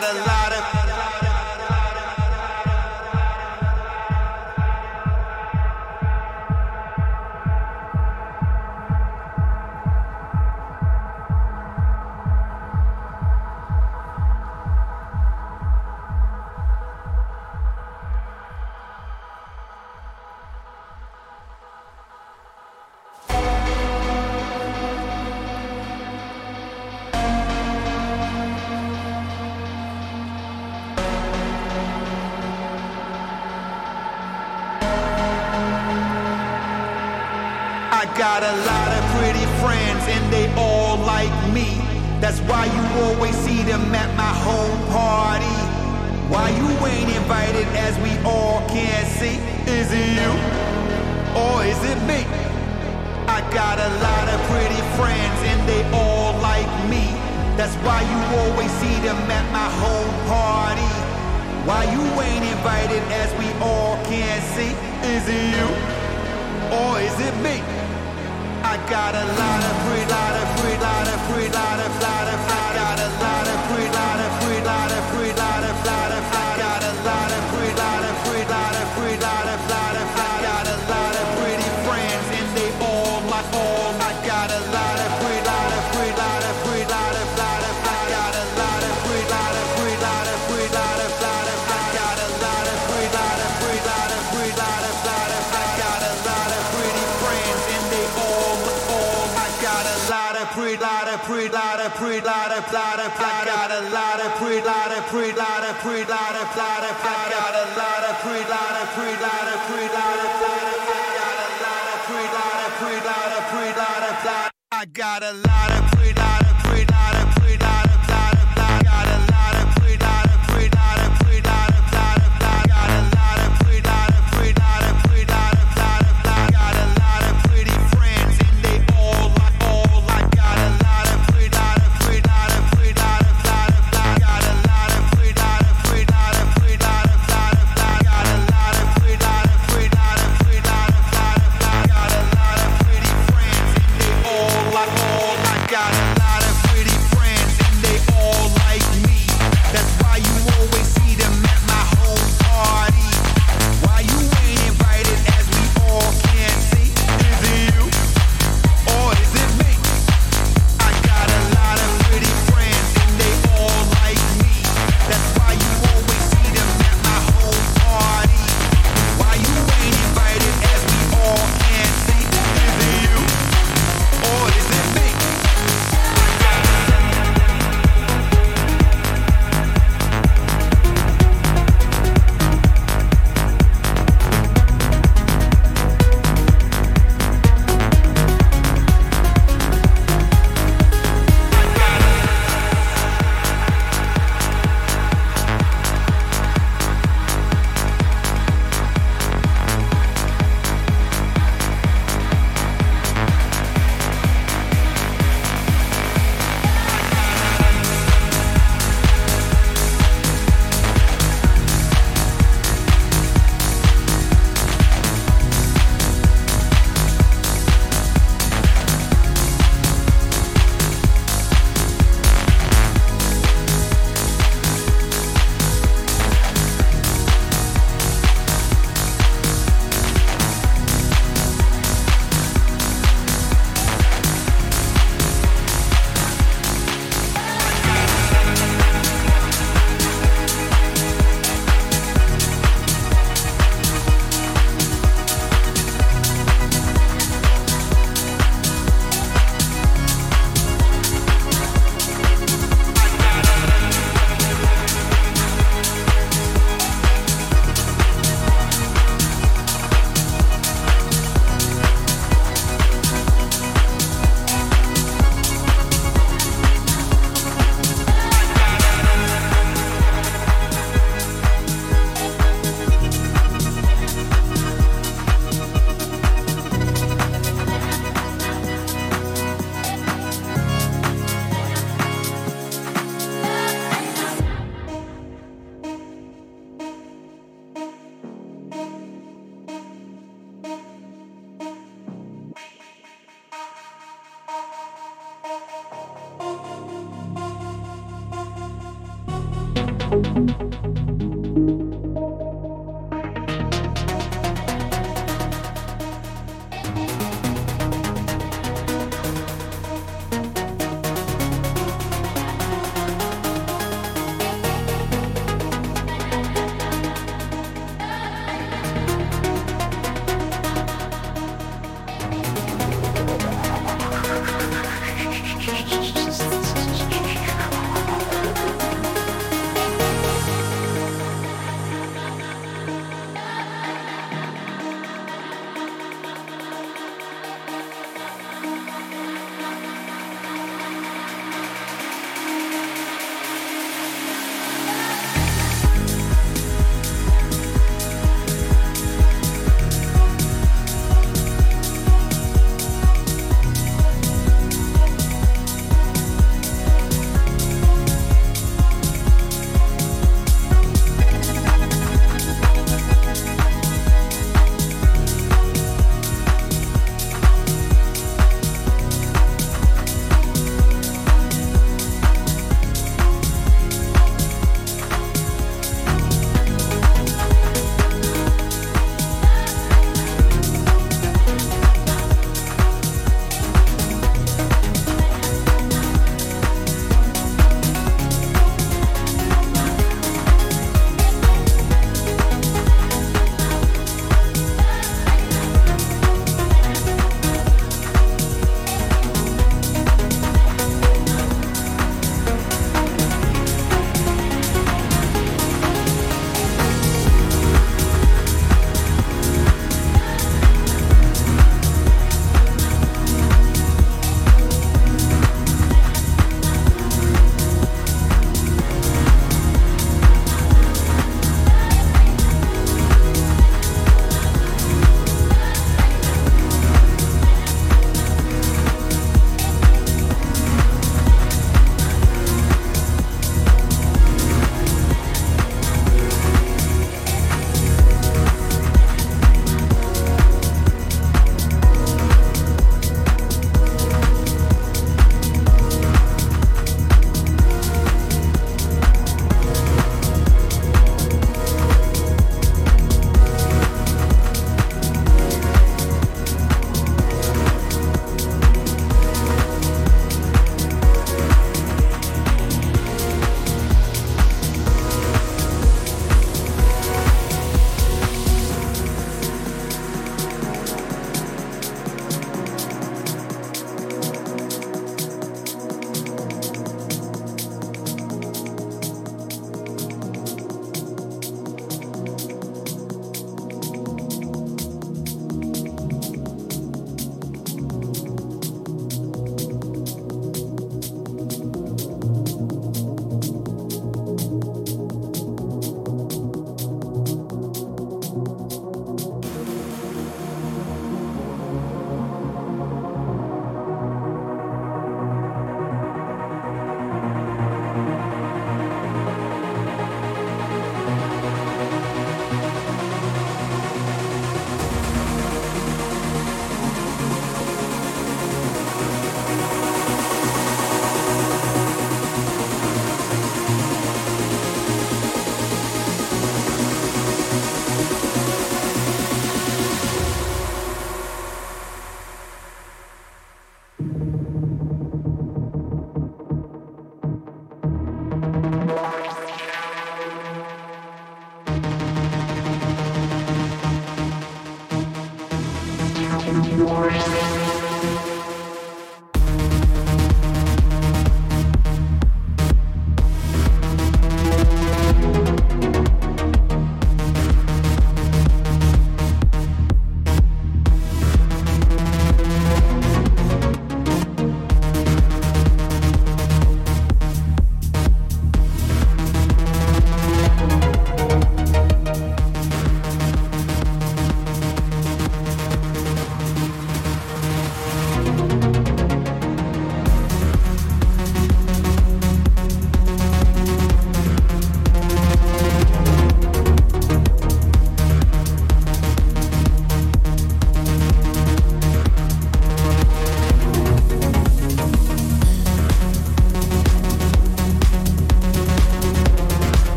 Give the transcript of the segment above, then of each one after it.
got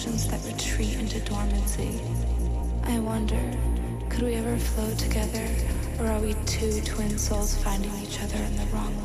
explosions that retreat into dormancy, I wonder, could we ever flow together, or are we two twin souls finding each other in the wrong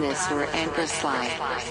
timelessness where anchor slide.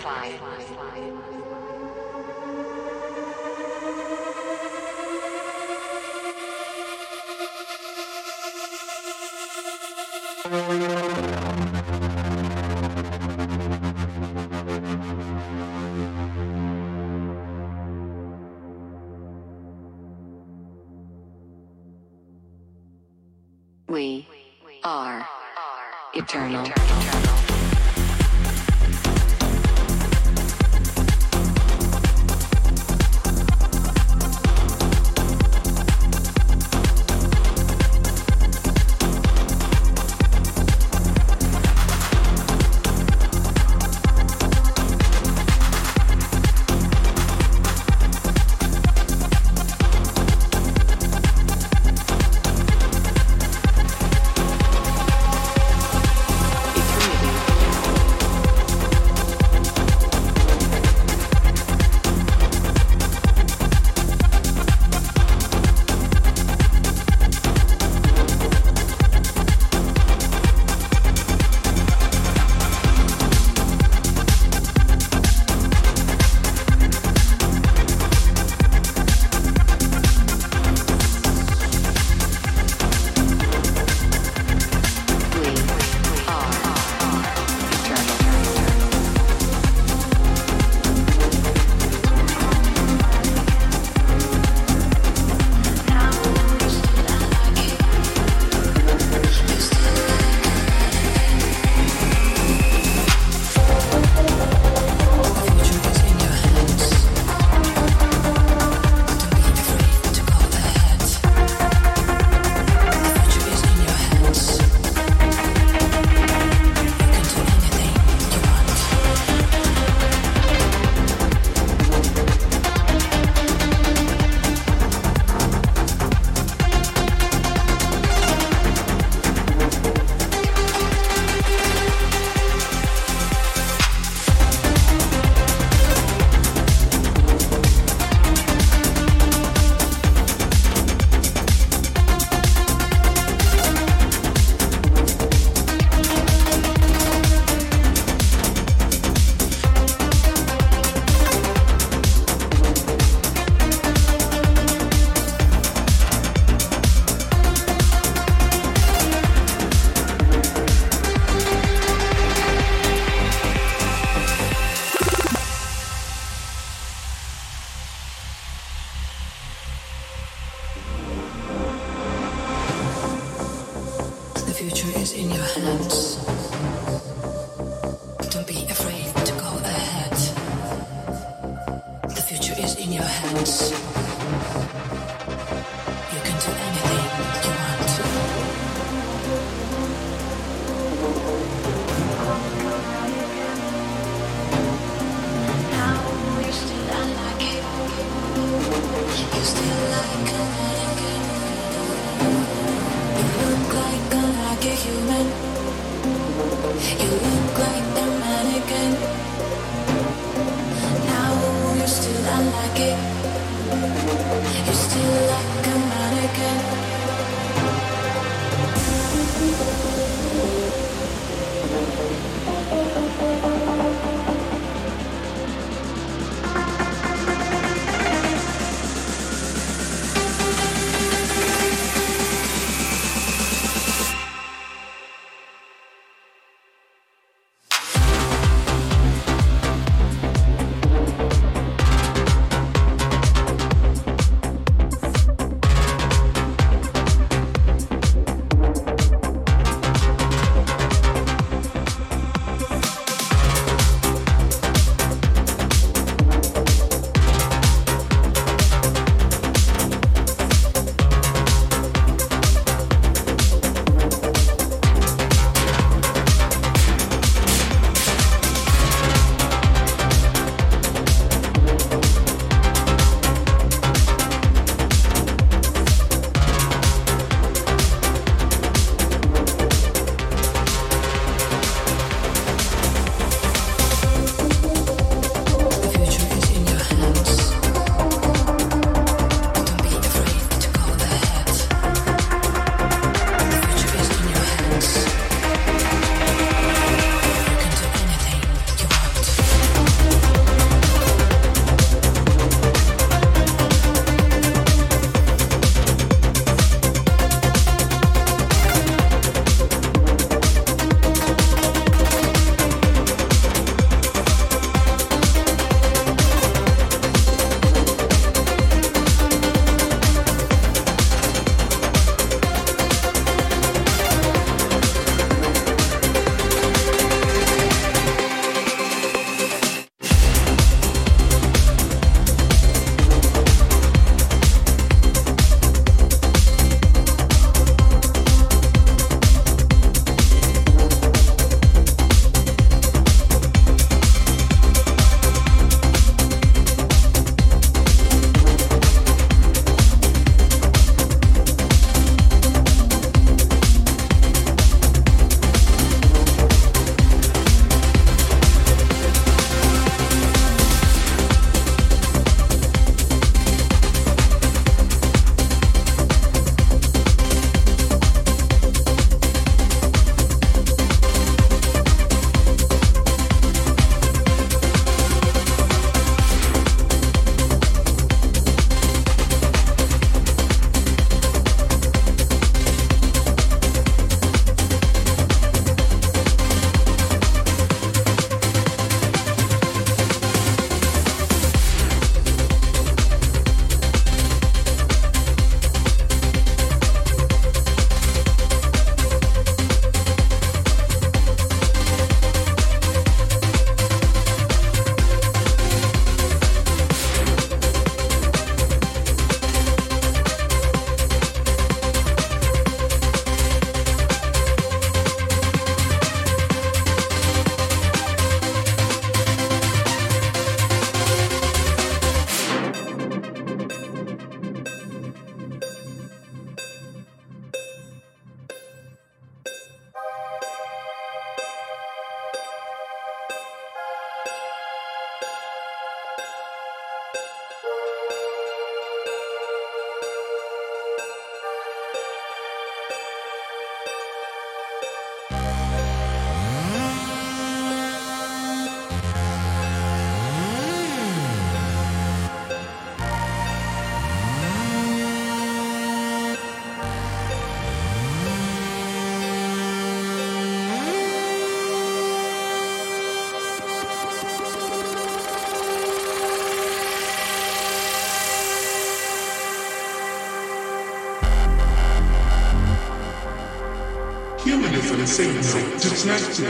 Signal detected.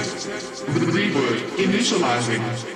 Reboot initializing.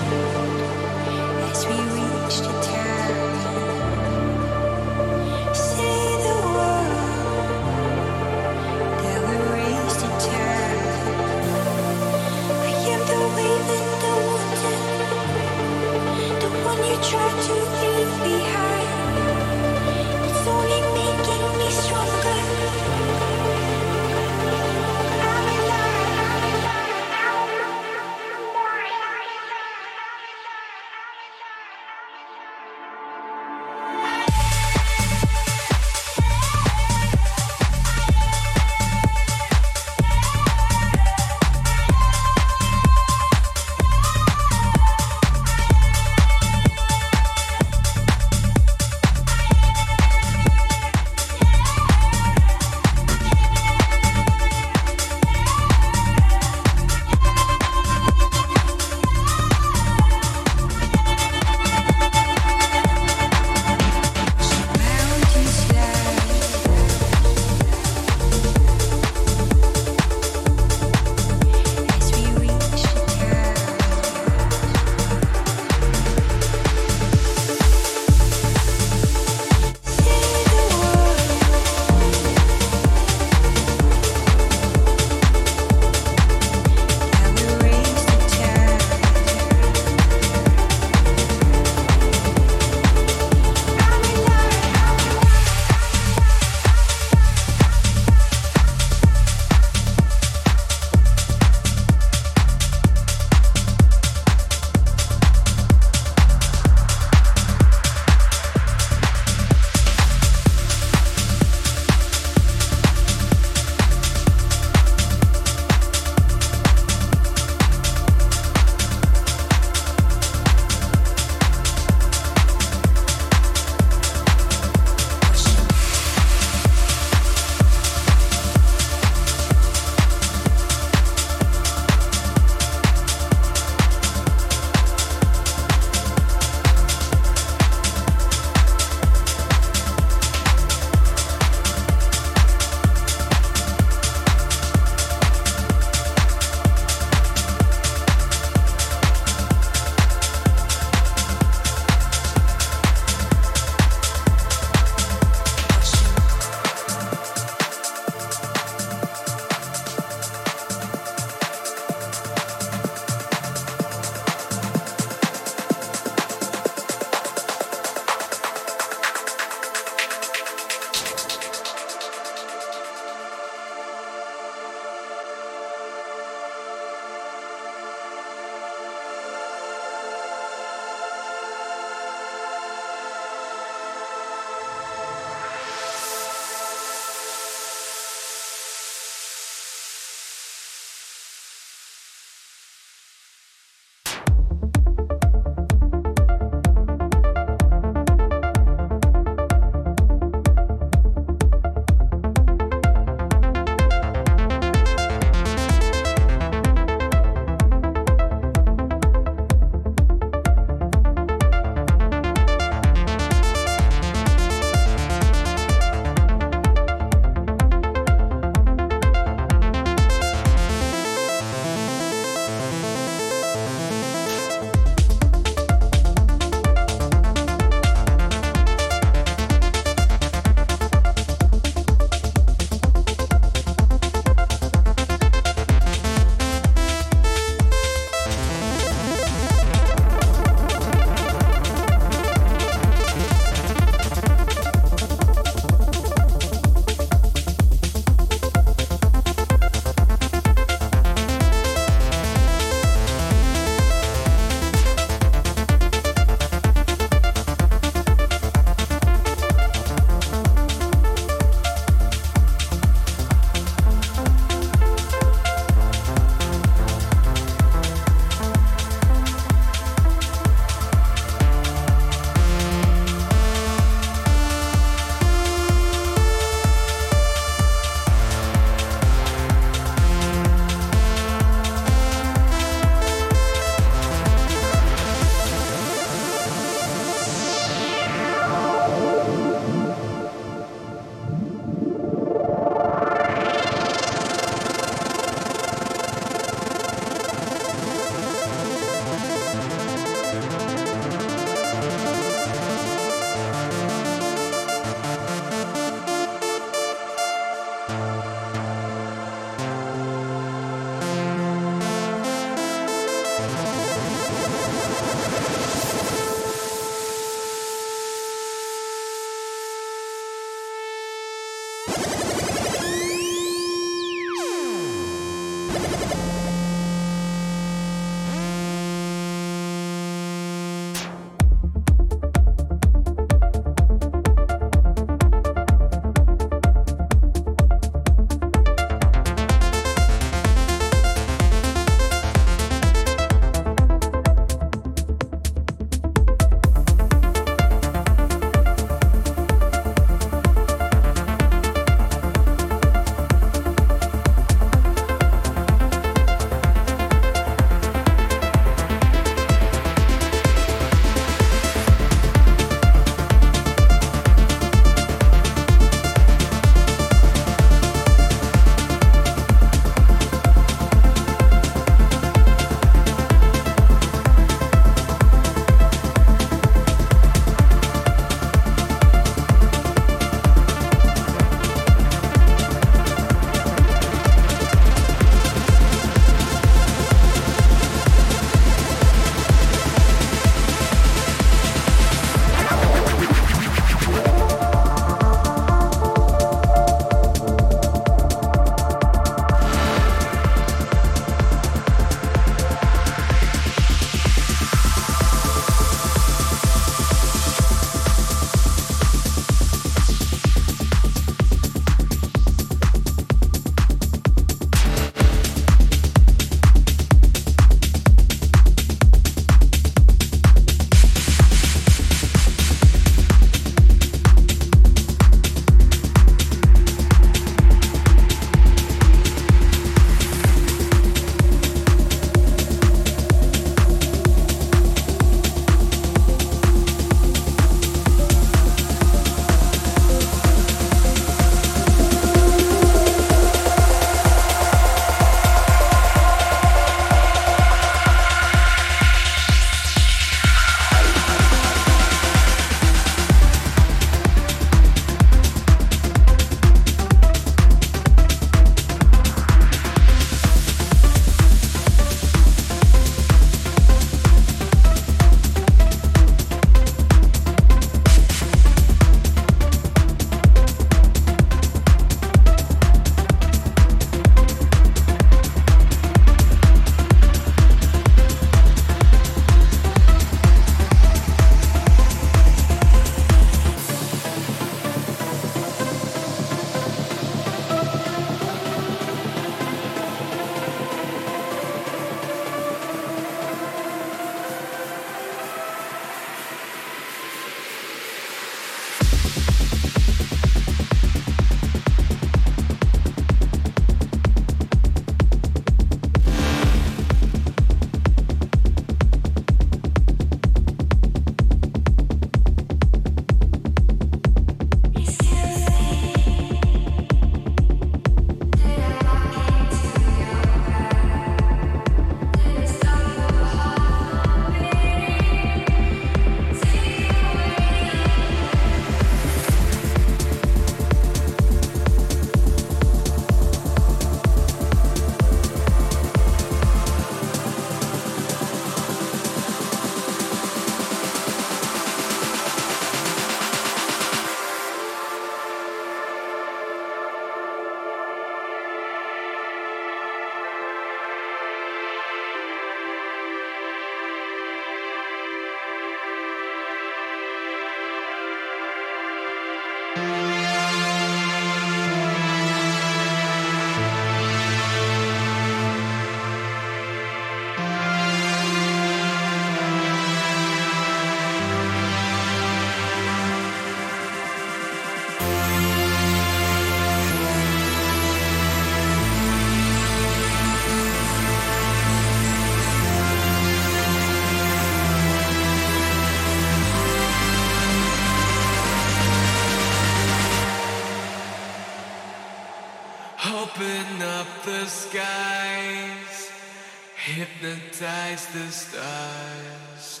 Hypnotize the stars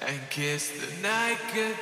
and kiss the night goodbye.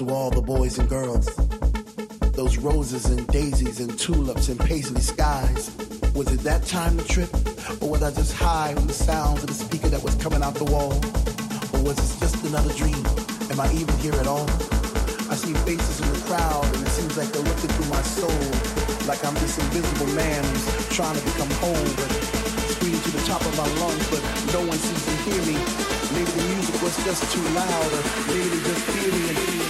To all the boys and girls. Those roses and daisies and tulips and paisley skies. Was it that time to trip? Or was I just high on the sounds of the speaker that was coming out the wall? Or was this just another dream? Am I even here at all? I see faces in the crowd and it seems like they're looking through my soul. Like I'm this invisible man who's trying to become whole, but the top of my lungs, but no one seems to hear me. Maybe the music was just too loud, or maybe just hear me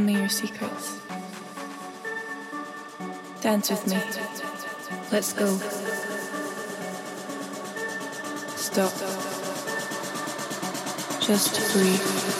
Tell me your secrets. Dance with me. Let's go. Stop. Just breathe.